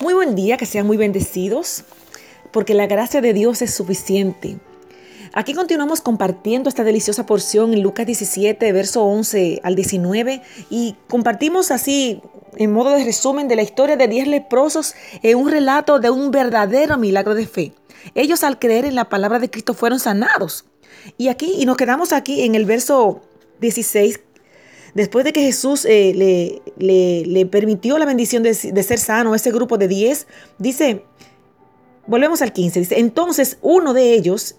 Muy buen día, que sean muy bendecidos, porque la gracia de Dios es suficiente. Aquí continuamos compartiendo esta deliciosa porción en Lucas 17, verso 11 al 19, y compartimos así, en modo de resumen, de la historia de 10 leprosos en un relato de un verdadero milagro de fe. Ellos al creer en la palabra de Cristo fueron sanados. Y aquí, y nos quedamos aquí en el verso 16 Después de que Jesús eh, le, le, permitió la bendición de, ser sano ese grupo de 10, dice, volvemos al 15, dice, entonces uno de ellos,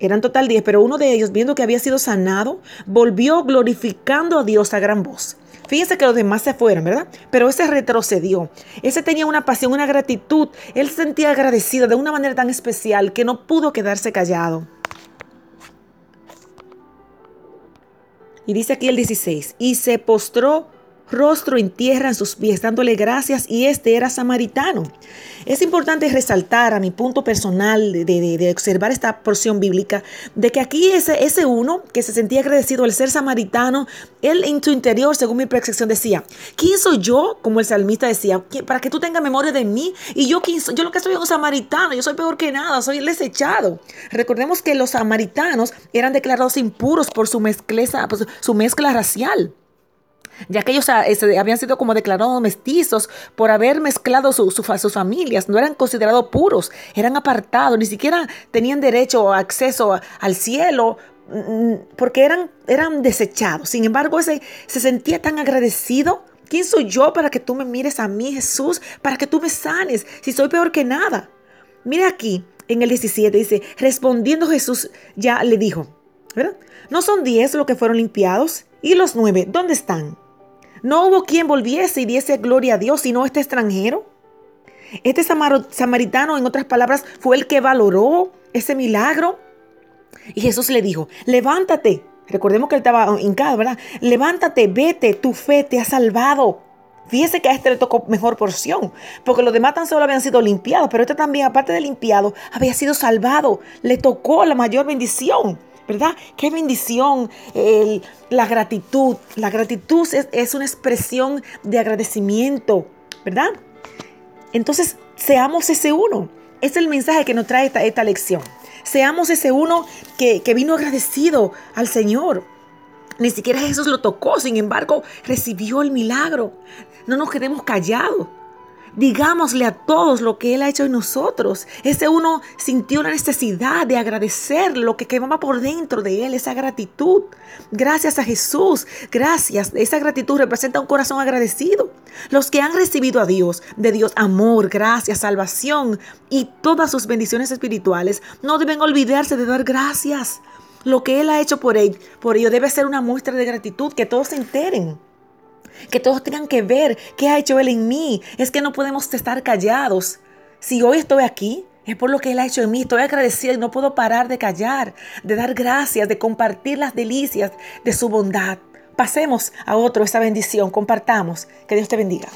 eran total 10, pero uno de ellos, viendo que había sido sanado, volvió glorificando a Dios a gran voz. Fíjense que los demás se fueron, ¿verdad? Pero ese retrocedió. Ese tenía una pasión, una gratitud. Él se sentía agradecido de una manera tan especial que no pudo quedarse callado. Y dice aquí el 16, y se postró rostro en tierra en sus pies, dándole gracias, y este era samaritano. Es importante resaltar a mi punto personal de, observar esta porción bíblica, de que aquí ese, ese uno que se sentía agradecido al ser samaritano, él en su interior, según mi percepción, decía, ¿quién soy yo? Como el salmista decía, para que tú tengas memoria de mí, y yo, ¿quién yo lo que soy un samaritano, yo soy peor que nada, soy el desechado. Recordemos que los samaritanos eran declarados impuros por su, mezcleza, por su mezcla racial ya que ellos ah, habían sido como declarados mestizos por haber mezclado sus familias, no eran considerados puros, eran apartados, ni siquiera tenían derecho o acceso al cielo mm, porque eran, desechados. Sin embargo, se sentía tan agradecido. ¿Quién soy yo para que tú me mires a mí, Jesús? Para que tú me sanes, si soy peor que nada. Mira aquí, en el 17 dice, respondiendo Jesús ya le dijo, ¿verdad? ¿No son diez los que fueron limpiados? ¿Y los nueve, dónde están? No hubo quien volviese y diese gloria a Dios, sino este extranjero. Este samaritano, en otras palabras, fue el que valoró ese milagro. Y Jesús le dijo, levántate. Recordemos que él estaba hincado, ¿verdad? Levántate, vete, tu fe te ha salvado. Fíjese que a este le tocó mejor porción, porque los demás tan solo habían sido limpiados, pero este también, aparte de limpiado, había sido salvado. Le tocó la mayor bendición. ¿Verdad? Qué bendición la gratitud. La gratitud es, una expresión de agradecimiento, ¿verdad? Entonces, seamos ese uno. Es el mensaje que nos trae esta, lección. Seamos ese uno que, que vino agradecido al Señor. Ni siquiera Jesús lo tocó, sin embargo, recibió el milagro. No nos quedemos callados. Digámosle a todos lo que Él ha hecho en nosotros. Ese uno sintió la necesidad de agradecer lo que quemaba por dentro de Él, esa gratitud. Gracias a Jesús, gracias. Esa gratitud representa un corazón agradecido. Los que han recibido a Dios, de Dios amor, gracia, salvación y todas sus bendiciones espirituales, no deben olvidarse de dar gracias. Lo que Él ha hecho por, él, por ello debe ser una muestra de gratitud, que todos se enteren que todos tengan que ver qué ha hecho Él en mí. Es que no podemos estar callados. Si hoy estoy aquí, es por lo que Él ha hecho en mí. Estoy agradecida y no puedo parar de callar, de dar gracias, de compartir las delicias de su bondad. Pasemos a otro esa bendición, compartamos. Que Dios te bendiga.